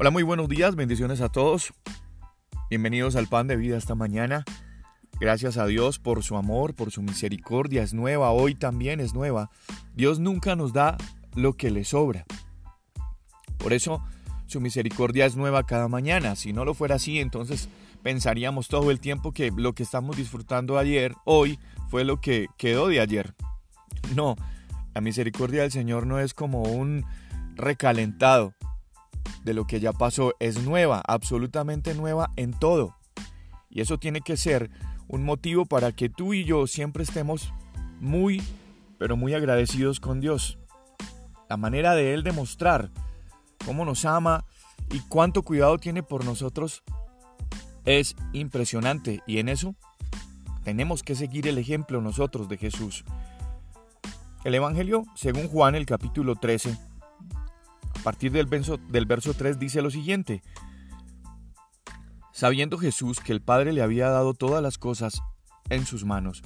Hola, muy buenos días, bendiciones a todos. Bienvenidos al pan de vida esta mañana. Gracias a Dios por su amor, por su misericordia. Es nueva, hoy también es nueva. Dios nunca nos da lo que le sobra. Por eso su misericordia es nueva cada mañana. Si no lo fuera así, entonces pensaríamos todo el tiempo que lo que estamos disfrutando ayer, hoy, fue lo que quedó de ayer. No, la misericordia del Señor no es como un recalentado de lo que ya pasó, es nueva, absolutamente nueva en todo. Y eso tiene que ser un motivo para que tú y yo siempre estemos muy, pero muy agradecidos con Dios. La manera de Él demostrar cómo nos ama y cuánto cuidado tiene por nosotros es impresionante. Y en eso tenemos que seguir el ejemplo nosotros de Jesús. El Evangelio, según Juan el capítulo 13, a partir del verso, del verso 3 dice lo siguiente. Sabiendo Jesús que el Padre le había dado todas las cosas en sus manos,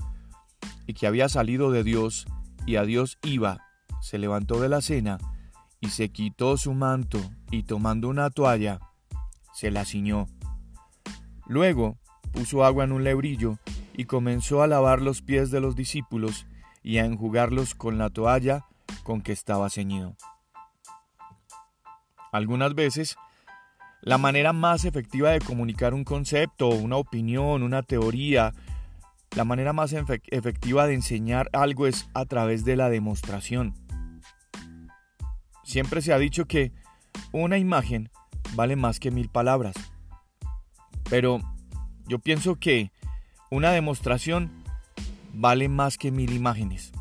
y que había salido de Dios y a Dios iba, se levantó de la cena y se quitó su manto y tomando una toalla, se la ciñó. Luego puso agua en un lebrillo y comenzó a lavar los pies de los discípulos y a enjugarlos con la toalla con que estaba ceñido. Algunas veces, la manera más efectiva de comunicar un concepto, una opinión, una teoría, la manera más efectiva de enseñar algo es a través de la demostración. Siempre se ha dicho que una imagen vale más que mil palabras. Pero yo pienso que una demostración vale más que mil imágenes.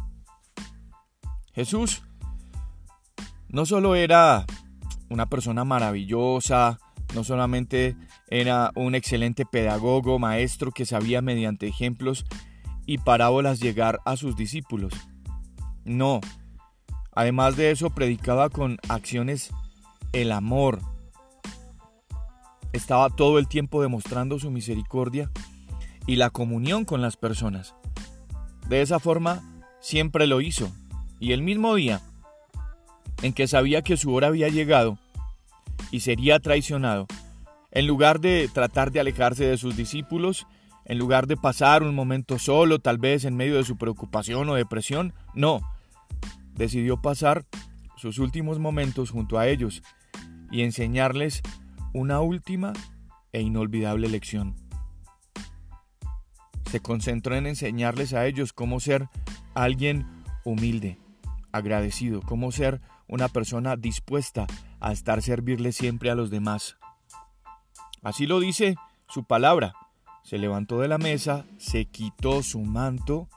Jesús no solo era una persona maravillosa, no solamente era un excelente pedagogo, maestro que sabía mediante ejemplos y parábolas llegar a sus discípulos. No, además de eso predicaba con acciones el amor. Estaba todo el tiempo demostrando su misericordia y la comunión con las personas. De esa forma siempre lo hizo, y el mismo día en que sabía que su hora había llegado y sería traicionado, en lugar de tratar de alejarse de sus discípulos, en lugar de pasar un momento solo, tal vez en medio de su preocupación o depresión, no, decidió pasar sus últimos momentos junto a ellos y enseñarles una última e inolvidable lección. Se concentró en enseñarles a ellos cómo ser alguien humilde, agradecido, cómo ser una persona dispuesta a estar servirle siempre a los demás. Así lo dice su palabra. Se levantó de la mesa, se quitó su manto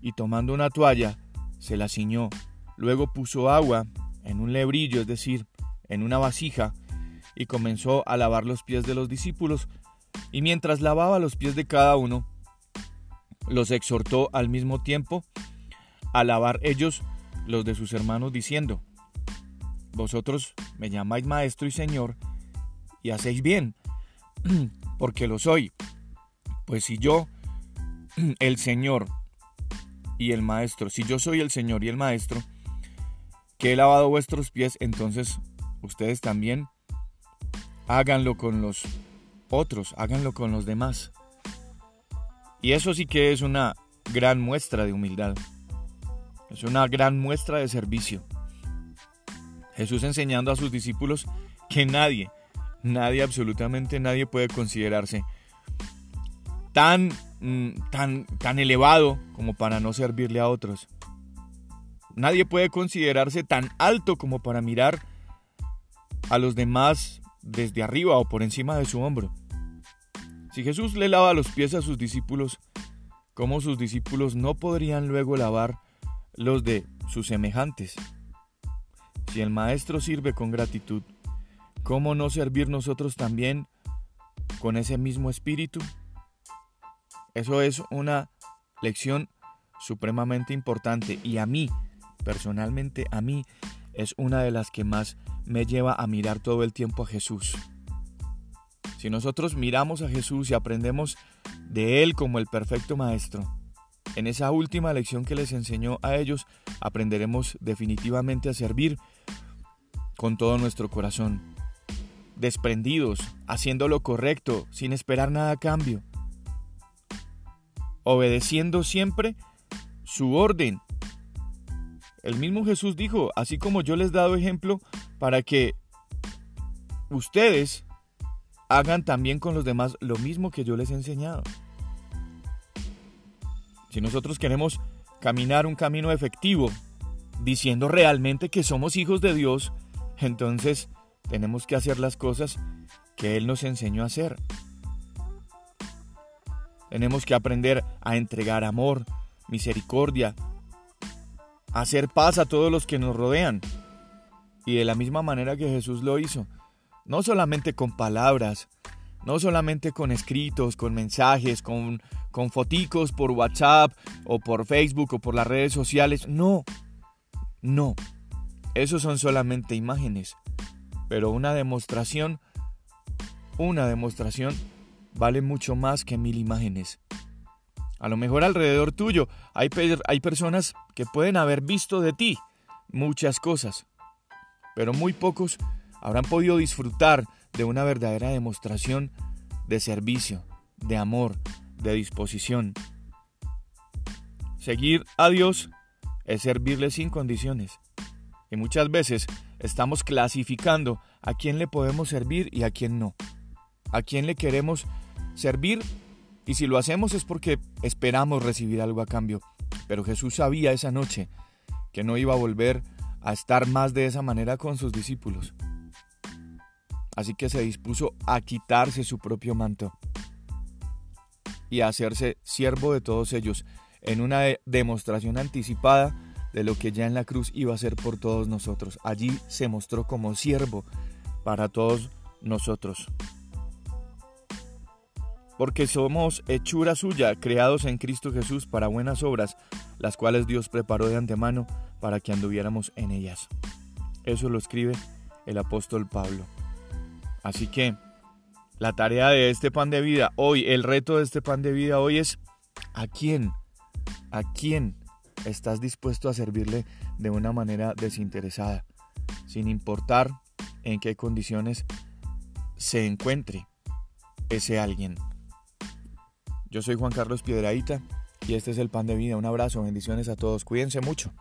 y tomando una toalla, se la ciñó. Luego puso agua en un lebrillo, es decir, en una vasija, y comenzó a lavar los pies de los discípulos. Y mientras lavaba los pies de cada uno, los exhortó al mismo tiempo a lavar ellos los de sus hermanos, diciendo, vosotros me llamáis maestro y señor, y hacéis bien, porque lo soy. Pues si yo, el Señor y el Maestro, si yo soy el Señor y el Maestro, que he lavado vuestros pies, entonces ustedes también háganlo con los otros, háganlo con los demás. Y eso sí que es una gran muestra de humildad. Es una gran muestra de servicio. Jesús enseñando a sus discípulos que nadie, nadie, absolutamente nadie puede considerarse tan, mm, tan, tan elevado como para no servirle a otros. Nadie puede considerarse tan alto como para mirar a los demás desde arriba o por encima de su hombro. Si Jesús le lava los pies a sus discípulos, ¿cómo sus discípulos no podrían luego lavar los de sus semejantes? Si el Maestro sirve con gratitud, ¿cómo no servir nosotros también con ese mismo espíritu? Eso es una lección supremamente importante y a mí, personalmente a mí, es una de las que más me lleva a mirar todo el tiempo a Jesús. Si nosotros miramos a Jesús y aprendemos de Él como el perfecto Maestro, en esa última lección que les enseñó a ellos, aprenderemos definitivamente a servir con todo nuestro corazón. desprendidos, haciendo lo correcto, sin esperar nada a cambio, obedeciendo siempre su orden. El mismo Jesús dijo, así como yo les he dado ejemplo para que ustedes hagan también con los demás lo mismo que yo les he enseñado. Si nosotros queremos caminar un camino efectivo, diciendo realmente que somos hijos de Dios, entonces tenemos que hacer las cosas que Él nos enseñó a hacer. Tenemos que aprender a entregar amor, misericordia, hacer paz a todos los que nos rodean. Y de la misma manera que Jesús lo hizo, no solamente con palabras, no solamente con escritos, con mensajes, con, con foticos por WhatsApp o por Facebook o por las redes sociales, no, no, esos son solamente imágenes. Pero una demostración, una demostración vale mucho más que mil imágenes. A lo mejor alrededor tuyo hay, hay personas que pueden haber visto de ti muchas cosas, pero muy pocos habrán podido disfrutar de una verdadera demostración de servicio, de amor, de disposición. Seguir a Dios es servirle sin condiciones. Y muchas veces estamos clasificando a quién le podemos servir y a quién no. A quién le queremos servir y si lo hacemos es porque esperamos recibir algo a cambio. Pero Jesús sabía esa noche que no iba a volver a estar más de esa manera con sus discípulos. Así que se dispuso a quitarse su propio manto y hacerse siervo de todos ellos en una demostración anticipada de lo que ya en la cruz iba a ser por todos nosotros. Allí se mostró como siervo para todos nosotros. Porque somos hechura suya, creados en Cristo Jesús para buenas obras, las cuales Dios preparó de antemano para que anduviéramos en ellas. Eso lo escribe el apóstol Pablo. Así que la tarea de este pan de vida hoy, el reto de este pan de vida hoy es ¿a quién? ¿A quién estás dispuesto a servirle de una manera desinteresada, sin importar en qué condiciones se encuentre ese alguien. Yo soy Juan Carlos Piedraíta y este es el pan de vida. Un abrazo, bendiciones a todos. Cuídense mucho.